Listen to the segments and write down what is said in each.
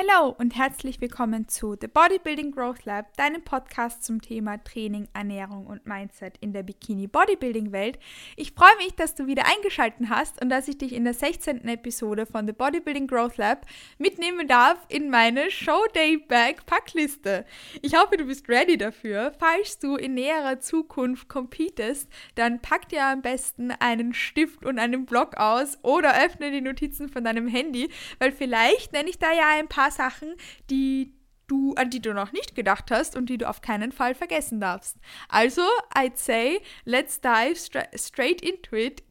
Hallo und herzlich willkommen zu The Bodybuilding Growth Lab, deinem Podcast zum Thema Training, Ernährung und Mindset in der Bikini Bodybuilding Welt. Ich freue mich, dass du wieder eingeschaltet hast und dass ich dich in der 16. Episode von The Bodybuilding Growth Lab mitnehmen darf in meine Show Day Bag Packliste. Ich hoffe, du bist ready dafür. Falls du in näherer Zukunft competest, dann pack dir am besten einen Stift und einen Block aus oder öffne die Notizen von deinem Handy, weil vielleicht nenne ich da ja ein paar paar Sachen, die du, an die du noch nicht gedacht hast und die du auf keinen Fall vergessen darfst. Also, I'd say, let's dive stra straight into it.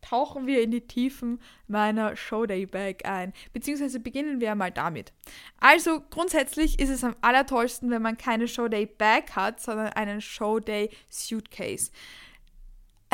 Tauchen wir in die Tiefen meiner Showday Bag ein. Beziehungsweise beginnen wir mal damit. Also, grundsätzlich ist es am allertollsten, wenn man keine Showday Bag hat, sondern einen Showday Suitcase.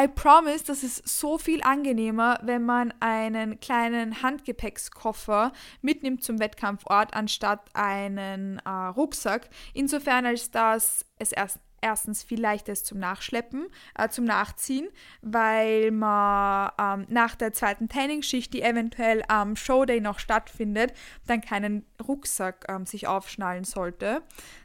I promise, das ist so viel angenehmer, wenn man einen kleinen Handgepäckskoffer mitnimmt zum Wettkampfort, anstatt einen äh, Rucksack. Insofern, als dass es erst erstens viel leichter ist zum Nachschleppen, äh, zum Nachziehen, weil man ähm, nach der zweiten Trainingsschicht, die eventuell am Showday noch stattfindet, dann keinen Rucksack ähm, sich aufschnallen sollte.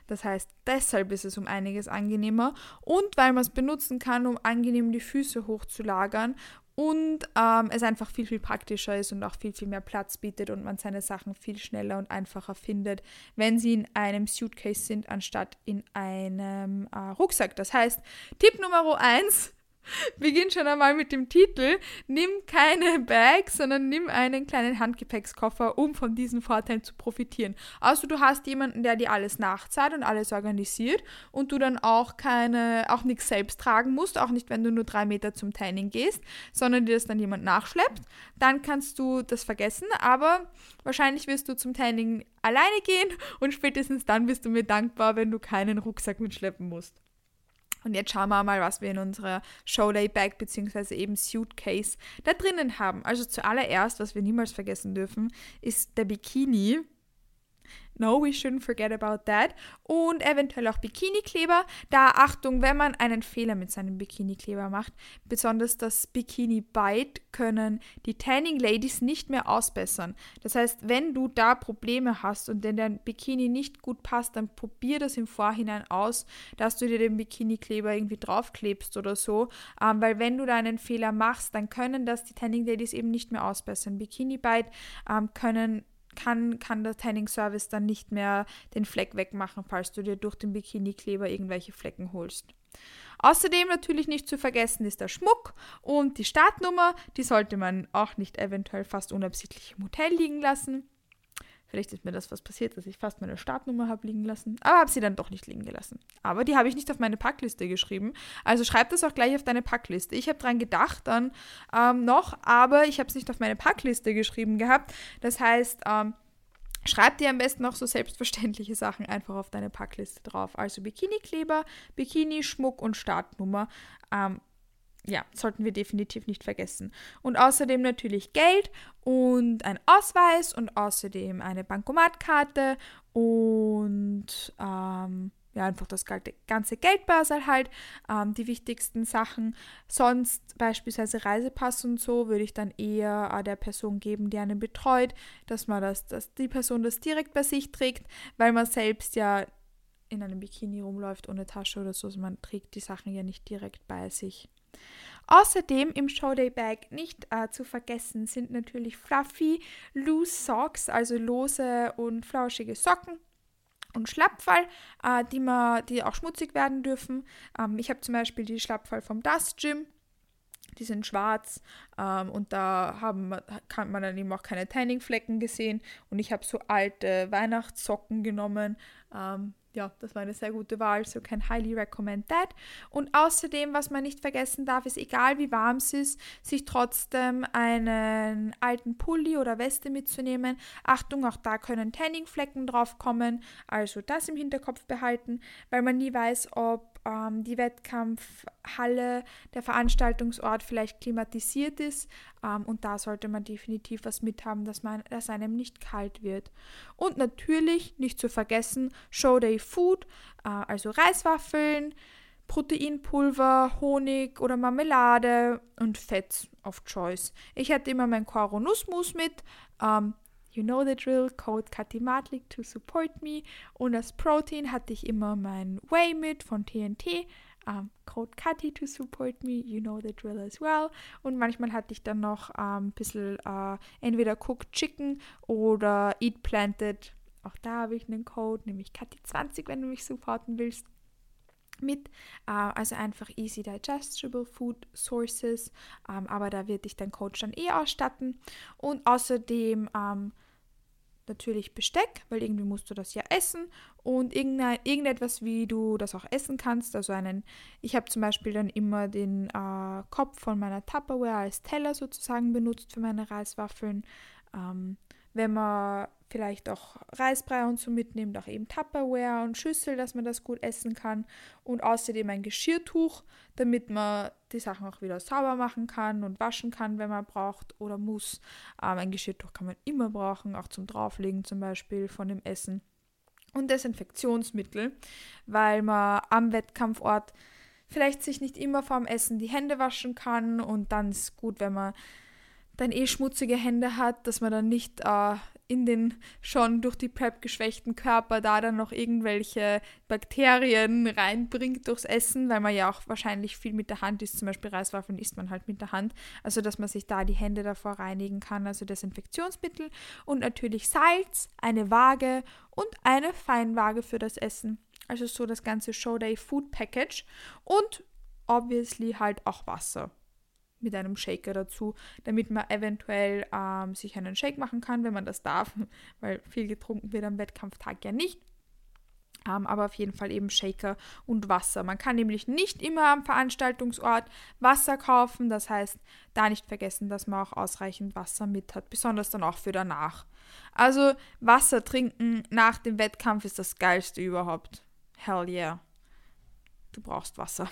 Das heißt, deshalb ist es um einiges angenehmer und weil man es benutzen kann, um angenehm die Füße hochzulagern und ähm, es einfach viel, viel praktischer ist und auch viel, viel mehr Platz bietet und man seine Sachen viel schneller und einfacher findet, wenn sie in einem Suitcase sind, anstatt in einem äh, Rucksack. Das heißt, Tipp Nummer 1, Beginn schon einmal mit dem Titel. Nimm keine Bag, sondern nimm einen kleinen Handgepäckskoffer, um von diesen Vorteilen zu profitieren. Also du hast jemanden, der dir alles nachzahlt und alles organisiert und du dann auch keine, auch nichts selbst tragen musst, auch nicht, wenn du nur drei Meter zum Training gehst, sondern dir das dann jemand nachschleppt. Dann kannst du das vergessen, aber wahrscheinlich wirst du zum Training alleine gehen und spätestens dann bist du mir dankbar, wenn du keinen Rucksack mitschleppen musst. Und jetzt schauen wir mal, was wir in unserer Showday Bag bzw. eben Suitcase da drinnen haben. Also zuallererst, was wir niemals vergessen dürfen, ist der Bikini. No, we shouldn't forget about that. Und eventuell auch Bikini-Kleber. Da Achtung, wenn man einen Fehler mit seinem Bikini-Kleber macht, besonders das Bikini-Bite, können die Tanning Ladies nicht mehr ausbessern. Das heißt, wenn du da Probleme hast und denn dein Bikini nicht gut passt, dann probier das im Vorhinein aus, dass du dir den Bikini-Kleber irgendwie draufklebst oder so. Ähm, weil wenn du da einen Fehler machst, dann können das die Tanning Ladies eben nicht mehr ausbessern. Bikini-Bite ähm, können kann, kann der Tanning Service dann nicht mehr den Fleck wegmachen, falls du dir durch den Bikini-Kleber irgendwelche Flecken holst. Außerdem natürlich nicht zu vergessen ist der Schmuck und die Startnummer. Die sollte man auch nicht eventuell fast unabsichtlich im Hotel liegen lassen. Vielleicht ist mir das was passiert, dass ich fast meine Startnummer habe liegen lassen. Aber habe sie dann doch nicht liegen gelassen. Aber die habe ich nicht auf meine Packliste geschrieben. Also schreib das auch gleich auf deine Packliste. Ich habe dran gedacht dann ähm, noch, aber ich habe es nicht auf meine Packliste geschrieben gehabt. Das heißt, ähm, Schreib dir am besten noch so selbstverständliche Sachen einfach auf deine Packliste drauf. Also Bikini-Kleber, Bikini, Schmuck und Startnummer. Ähm, ja, sollten wir definitiv nicht vergessen. Und außerdem natürlich Geld und ein Ausweis und außerdem eine Bankomatkarte und ähm, ja, einfach das ganze Geldbörsel halt, ähm, die wichtigsten Sachen. Sonst beispielsweise Reisepass und so würde ich dann eher äh, der Person geben, die einen betreut, dass man das, dass die Person das direkt bei sich trägt, weil man selbst ja in einem Bikini rumläuft ohne Tasche oder so. Also man trägt die Sachen ja nicht direkt bei sich. Außerdem im Showday Bag nicht äh, zu vergessen sind natürlich fluffy, loose Socks, also lose und flauschige Socken und Schlappfall, äh, die, man, die auch schmutzig werden dürfen. Ähm, ich habe zum Beispiel die Schlappfall vom Dust Gym. Die sind schwarz ähm, und da haben, kann man dann eben auch keine Tanning-Flecken gesehen. Und ich habe so alte Weihnachtssocken genommen, ähm, ja, das war eine sehr gute Wahl, so can highly recommend that. Und außerdem, was man nicht vergessen darf, ist, egal wie warm es ist, sich trotzdem einen alten Pulli oder Weste mitzunehmen. Achtung, auch da können Tanningflecken drauf kommen, also das im Hinterkopf behalten, weil man nie weiß, ob ähm, die Wettkampfhalle, der Veranstaltungsort vielleicht klimatisiert ist. Ähm, und da sollte man definitiv was mithaben, dass, dass einem nicht kalt wird. Und natürlich nicht zu vergessen Showday Food, äh, also Reiswaffeln, Proteinpulver, Honig oder Marmelade und Fett of Choice. Ich hatte immer mein Koro Nussmus mit. Ähm, You know the drill, Code Katimatlik to support me. Und als Protein hatte ich immer mein Whey mit von TNT. Um, ähm, Code Kati to support me, you know the drill as well. Und manchmal hatte ich dann noch ein um, ähm, bisschen uh, entweder Cooked Chicken oder Eat Planted. Auch da habe ich einen Code, nämlich Kati20, wenn du mich supporten willst mit, äh, also einfach easy digestible food sources, ähm, aber da wird dich dein Coach dann eh ausstatten und außerdem natürlich Besteck, weil irgendwie musst du das ja essen und irgendetwas, wie du das auch essen kannst. Also einen, ich habe zum Beispiel dann immer den äh, Kopf von meiner Tupperware als Teller sozusagen benutzt für meine Reiswaffeln. Ähm, wenn man vielleicht auch Reisbrei und so mitnimmt, auch eben Tupperware und Schüssel, dass man das gut essen kann und außerdem ein Geschirrtuch, damit man die Sachen auch wieder sauber machen kann und waschen kann, wenn man braucht oder muss. Ähm, ein Geschirrtuch kann man immer brauchen, auch zum Drauflegen zum Beispiel von dem Essen. Und Desinfektionsmittel, weil man am Wettkampfort vielleicht sich nicht immer vorm Essen die Hände waschen kann und dann ist gut, wenn man dann eh schmutzige Hände hat, dass man dann nicht äh, in den schon durch die PrEP geschwächten Körper da dann noch irgendwelche Bakterien reinbringt durchs Essen, weil man ja auch wahrscheinlich viel mit der Hand isst. Zum Beispiel Reiswaffeln isst man halt mit der Hand. Also, dass man sich da die Hände davor reinigen kann. Also Desinfektionsmittel und natürlich Salz, eine Waage und eine Feinwaage für das Essen. Also so das ganze Showday Food Package und obviously halt auch Wasser mit einem Shaker dazu, damit man eventuell ähm, sich einen Shake machen kann, wenn man das darf, weil viel getrunken wird am Wettkampftag ja nicht. Ähm, aber auf jeden Fall eben Shaker und Wasser. Man kann nämlich nicht immer am Veranstaltungsort Wasser kaufen. Das heißt, da nicht vergessen, dass man auch ausreichend Wasser mit hat, besonders dann auch für danach. Also Wasser trinken nach dem Wettkampf ist das geilste überhaupt. Hell yeah du brauchst Wasser.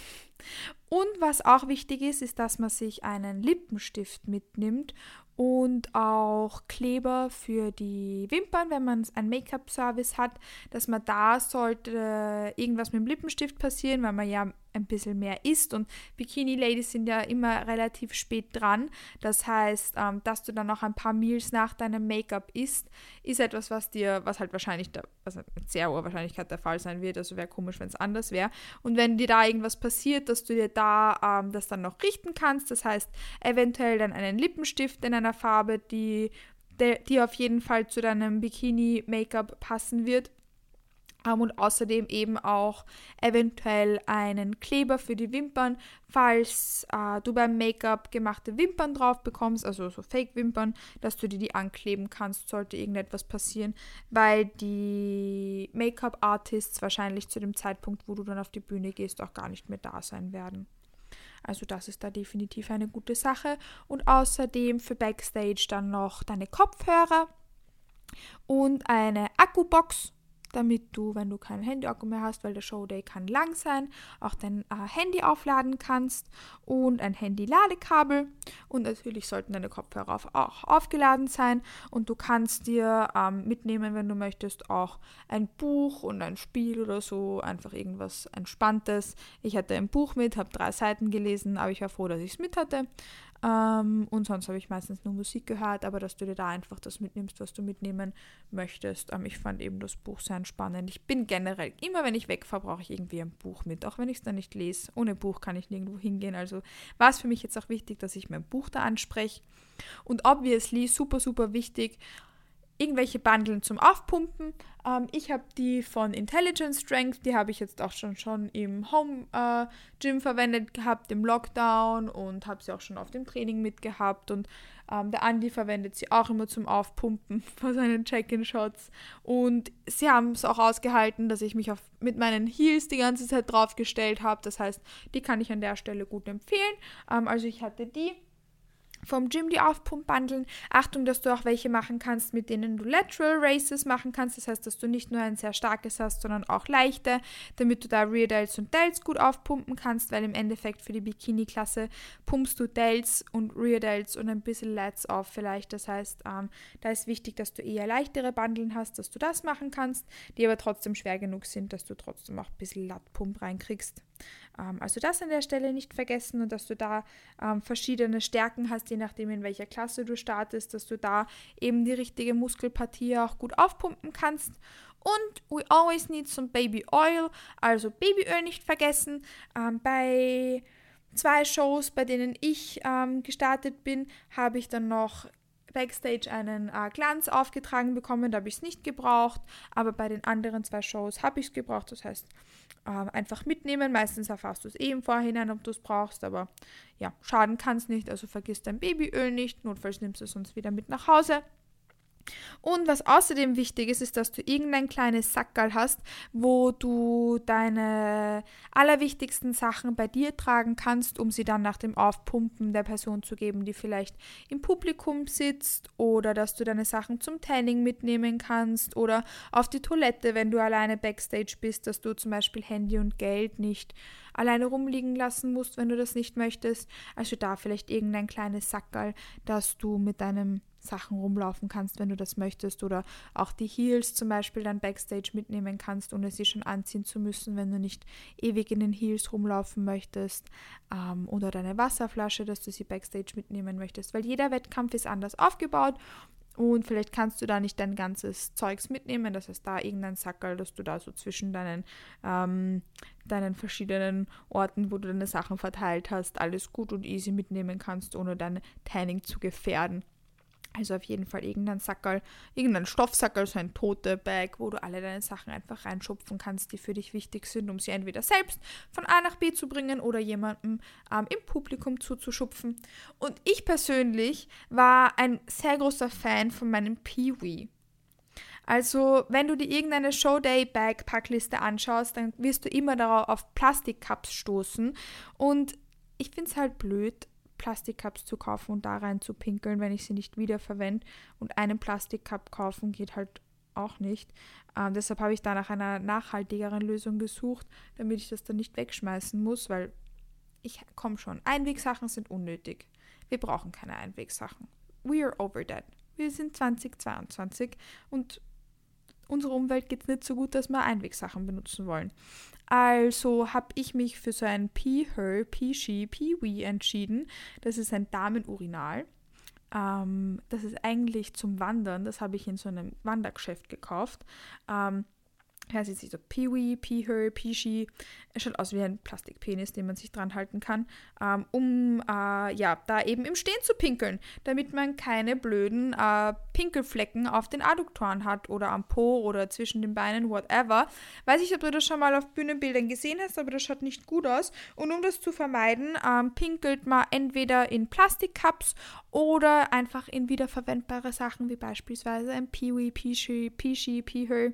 Und was auch wichtig ist, ist, dass man sich einen Lippenstift mitnimmt und auch Kleber für die Wimpern, wenn man einen Make-up-Service hat, dass man da sollte irgendwas mit dem Lippenstift passieren, weil man ja ein bisschen mehr isst und Bikini-Ladies sind ja immer relativ spät dran. Das heißt, ähm, dass du dann noch ein paar Meals nach deinem Make-up isst, ist etwas, was dir, was halt wahrscheinlich, der, also mit sehr hoher Wahrscheinlichkeit der Fall sein wird. Also wäre komisch, wenn es anders wäre. Und wenn dir da irgendwas passiert, dass du dir da ähm, das dann noch richten kannst, das heißt, eventuell dann einen Lippenstift in einer Farbe, die, die auf jeden Fall zu deinem Bikini-Make-up passen wird und außerdem eben auch eventuell einen Kleber für die Wimpern, falls äh, du beim Make-up gemachte Wimpern drauf bekommst, also so Fake-Wimpern, dass du dir die ankleben kannst, sollte irgendetwas passieren, weil die Make-up-Artists wahrscheinlich zu dem Zeitpunkt, wo du dann auf die Bühne gehst, auch gar nicht mehr da sein werden. Also das ist da definitiv eine gute Sache. Und außerdem für Backstage dann noch deine Kopfhörer und eine Akkubox damit du, wenn du keinen Handyakku mehr hast, weil der Showday kann lang sein, auch dein äh, Handy aufladen kannst und ein Handy-Ladekabel. Und natürlich sollten deine Kopfhörer auch aufgeladen sein. Und du kannst dir ähm, mitnehmen, wenn du möchtest, auch ein Buch und ein Spiel oder so, einfach irgendwas Entspanntes. Ich hatte ein Buch mit, habe drei Seiten gelesen, aber ich war froh, dass ich es mit hatte. Ähm, und sonst habe ich meistens nur Musik gehört, aber dass du dir da einfach das mitnimmst, was du mitnehmen möchtest. Ähm, ich fand eben das Buch sehr entspannend. Ich bin generell, immer wenn ich wegfahre, brauche ich irgendwie ein Buch mit, auch wenn ich es dann nicht lese. Ohne Buch kann ich nirgendwo hingehen. Also war es für mich jetzt auch wichtig, dass ich mein Buch da anspreche. Und obviously super, super wichtig, irgendwelche Bandeln zum Aufpumpen. Ähm, ich habe die von Intelligence Strength, die habe ich jetzt auch schon, schon im Home äh, Gym verwendet gehabt, im Lockdown und habe sie auch schon auf dem Training mitgehabt. Und ähm, der Andi verwendet sie auch immer zum Aufpumpen vor seinen Check-in-Shots. Und sie haben es auch ausgehalten, dass ich mich auf, mit meinen Heels die ganze Zeit draufgestellt habe. Das heißt, die kann ich an der Stelle gut empfehlen. Ähm, also ich hatte die vom Gym die Aufpumpbandeln. Achtung, dass du auch welche machen kannst, mit denen du Lateral Races machen kannst. Das heißt, dass du nicht nur ein sehr starkes hast, sondern auch leichte, damit du da Rear Delts und Delts gut aufpumpen kannst, weil im Endeffekt für die Bikini-Klasse pumpst du Delts und Rear Delts und ein bisschen Lats auf vielleicht. Das heißt, ähm, da ist wichtig, dass du eher leichtere Bandeln hast, dass du das machen kannst, die aber trotzdem schwer genug sind, dass du trotzdem auch ein bisschen Lat-Pump reinkriegst. Ähm, also das an der Stelle nicht vergessen und dass du da ähm, verschiedene Stärken hast, je nachdem in welcher Klasse du startest, dass du da eben die richtige Muskelpartie auch gut aufpumpen kannst. Und we always need some baby oil, also Babyöl nicht vergessen. Ähm, bei zwei Shows, bei denen ich ähm, gestartet bin, habe ich dann noch Backstage einen äh, Glanz aufgetragen bekommen, da habe ich es nicht gebraucht, aber bei den anderen zwei Shows habe ich es gebraucht, das heißt äh, einfach mitnehmen, meistens erfährst du es eh im Vorhinein, ob du es brauchst, aber ja, schaden kann es nicht, also vergiss dein Babyöl nicht, notfalls nimmst du es sonst wieder mit nach Hause. Und was außerdem wichtig ist, ist, dass du irgendein kleines Sackerl hast, wo du deine allerwichtigsten Sachen bei dir tragen kannst, um sie dann nach dem Aufpumpen der Person zu geben, die vielleicht im Publikum sitzt oder dass du deine Sachen zum Tanning mitnehmen kannst oder auf die Toilette, wenn du alleine backstage bist, dass du zum Beispiel Handy und Geld nicht alleine rumliegen lassen musst, wenn du das nicht möchtest. Also da vielleicht irgendein kleines Sackerl, das du mit deinem Sachen rumlaufen kannst, wenn du das möchtest. Oder auch die Heels zum Beispiel dann backstage mitnehmen kannst, ohne sie schon anziehen zu müssen, wenn du nicht ewig in den Heels rumlaufen möchtest. Ähm, oder deine Wasserflasche, dass du sie backstage mitnehmen möchtest. Weil jeder Wettkampf ist anders aufgebaut und vielleicht kannst du da nicht dein ganzes Zeugs mitnehmen. Das heißt, da irgendein Sackerl, dass du da so zwischen deinen, ähm, deinen verschiedenen Orten, wo du deine Sachen verteilt hast, alles gut und easy mitnehmen kannst, ohne dein Tanning zu gefährden. Also auf jeden Fall irgendein Sackerl, irgendein Stoffsackerl, so ein tote Bag, wo du alle deine Sachen einfach reinschupfen kannst, die für dich wichtig sind, um sie entweder selbst von A nach B zu bringen oder jemandem ähm, im Publikum zuzuschupfen. Und ich persönlich war ein sehr großer Fan von meinem Peewee. Also, wenn du dir irgendeine Showday-Bag-Packliste anschaust, dann wirst du immer darauf auf Plastikcups stoßen. Und ich finde es halt blöd, Plastikcups zu kaufen und da rein zu pinkeln, wenn ich sie nicht wiederverwende. Und einen Plastikcup kaufen geht halt auch nicht. Ähm, deshalb habe ich da nach einer nachhaltigeren Lösung gesucht, damit ich das dann nicht wegschmeißen muss, weil ich komme schon. Einwegsachen sind unnötig. Wir brauchen keine Einwegsachen. We are over that. Wir sind 2022 und unserer Umwelt geht es nicht so gut, dass wir Einwegsachen benutzen wollen. Also habe ich mich für so ein Pee-Her, Pee-She, Pee-Wee entschieden. Das ist ein Damenurinal. Ähm, das ist eigentlich zum Wandern. Das habe ich in so einem Wandergeschäft gekauft. Ähm, ja, sieht sich so Peewee, Peeher, Peeshy. Es schaut aus wie ein Plastikpenis, den man sich dran halten kann, ähm, um äh, ja, da eben im Stehen zu pinkeln, damit man keine blöden äh, Pinkelflecken auf den Adduktoren hat oder am Po oder zwischen den Beinen, whatever. Weiß ich, ob du das schon mal auf Bühnenbildern gesehen hast, aber das schaut nicht gut aus. Und um das zu vermeiden, ähm, pinkelt man entweder in Plastikcups oder einfach in wiederverwendbare Sachen, wie beispielsweise ein Peewee, Peeshy, Peeshy, Peeher.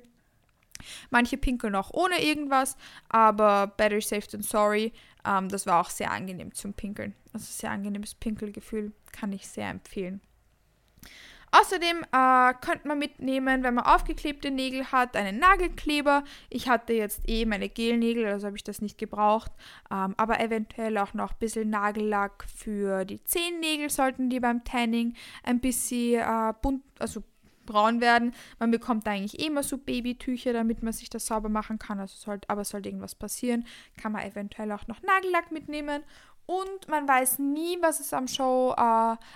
Manche pinkeln auch ohne irgendwas, aber better safe than sorry. Ähm, das war auch sehr angenehm zum Pinkeln. Also sehr angenehmes Pinkelgefühl, kann ich sehr empfehlen. Außerdem äh, könnte man mitnehmen, wenn man aufgeklebte Nägel hat, einen Nagelkleber. Ich hatte jetzt eh meine Gelnägel, also habe ich das nicht gebraucht. Ähm, aber eventuell auch noch ein bisschen Nagellack für die Zehennägel sollten die beim Tanning ein bisschen äh, bunt, also braun werden. Man bekommt eigentlich eh immer so Babytücher, damit man sich das sauber machen kann. Also sollte, aber sollte irgendwas passieren, kann man eventuell auch noch Nagellack mitnehmen. Und man weiß nie, was es am Show, äh,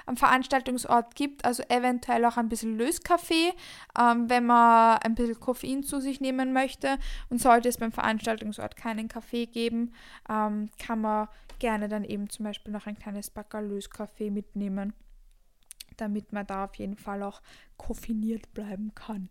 am Veranstaltungsort gibt. Also eventuell auch ein bisschen Löskaffee, ähm, wenn man ein bisschen Koffein zu sich nehmen möchte. Und sollte es beim Veranstaltungsort keinen Kaffee geben, ähm, kann man gerne dann eben zum Beispiel noch ein kleines Backer Löskaffee mitnehmen damit man da auf jeden Fall auch koffiniert bleiben kann.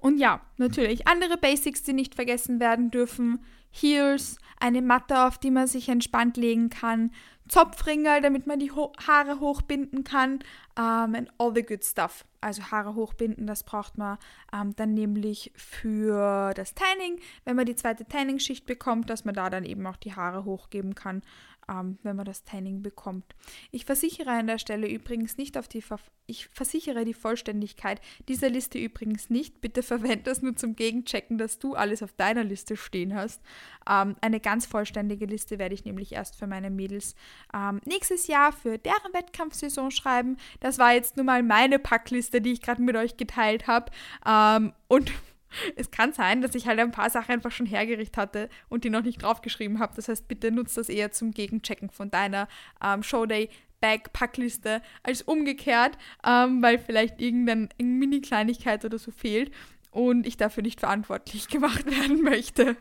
Und ja, natürlich andere Basics, die nicht vergessen werden dürfen. Heels, eine Matte, auf die man sich entspannt legen kann, Zopfringe, damit man die Ho Haare hochbinden kann, um, ähm, and all the good stuff. Also Haare hochbinden, das braucht man um, ähm, dann nämlich für das Tanning, wenn man die zweite Tanning-Schicht bekommt, dass man da dann eben auch die Haare hochgeben kann ähm, wenn man das Tanning bekommt. Ich versichere an der Stelle übrigens nicht auf die Ver ich versichere die Vollständigkeit dieser Liste übrigens nicht. Bitte verwende das nur zum Gegenchecken, dass du alles auf deiner Liste stehen hast. Ähm, eine ganz vollständige Liste werde ich nämlich erst für meine Mädels ähm, nächstes Jahr für deren Wettkampfsaison schreiben. Das war jetzt nur mal meine Packliste, die ich gerade mit euch geteilt habe. Ähm, und es kann sein, dass ich halt ein paar Sachen einfach schon hergerichtet hatte und die noch nicht draufgeschrieben habe. Das heißt, bitte nutzt das eher zum Gegenchecken von deiner ähm, Showday Bag-Packliste als umgekehrt, ähm, weil vielleicht irgendeine Mini-Kleinigkeit oder so fehlt und ich dafür nicht verantwortlich gemacht werden möchte.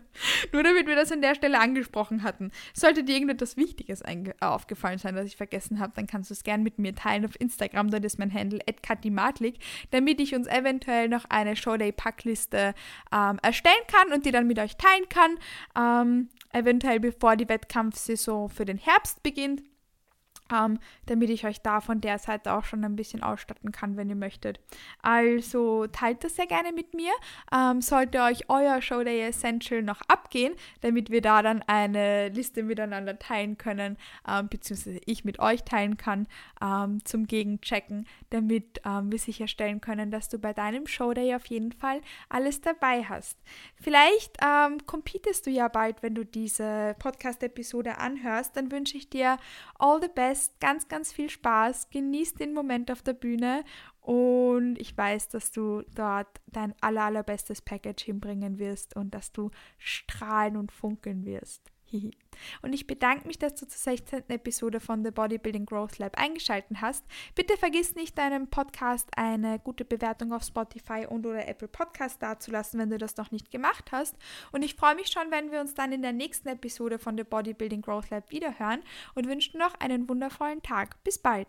Nur damit wir das an der Stelle angesprochen hatten. Sollte dir irgendetwas Wichtiges aufgefallen sein, das ich vergessen habe, dann kannst du es gerne mit mir teilen auf Instagram, dort ist mein Handle @katimatlik, damit ich uns eventuell noch eine Showday-Packliste ähm, erstellen kann und die dann mit euch teilen kann. Ähm, eventuell bevor die Wettkampfsaison für den Herbst beginnt ähm, damit ich euch da von der Seite auch schon ein bisschen ausstatten kann, wenn ihr möchtet. Also teilt das sehr gerne mit mir. Ähm, sollte euch euer Showday Essential noch abgehen, damit wir da dann eine Liste miteinander teilen können, ähm, beziehungsweise ich mit euch teilen kann, ähm, zum Gegenchecken, damit ähm, wir sicherstellen können, dass du bei deinem Showday auf jeden Fall alles dabei hast. Vielleicht ähm, competest du ja bald, wenn du diese Podcast-Episode anhörst, dann wünsche ich dir all the best Fest, ganz, ganz viel Spaß, genieß den Moment auf der Bühne und ich weiß, dass du dort dein aller, allerbestes Package hinbringen wirst und dass du strahlen und funkeln wirst. Und ich bedanke mich, dass du zur 16. Episode von The Bodybuilding Growth Lab eingeschaltet hast. Bitte vergiss nicht, deinem Podcast eine gute Bewertung auf Spotify und oder Apple Podcast dazulassen, wenn du das noch nicht gemacht hast. Und ich freue mich schon, wenn wir uns dann in der nächsten Episode von The Bodybuilding Growth Lab wiederhören und wünsche noch einen wundervollen Tag. Bis bald.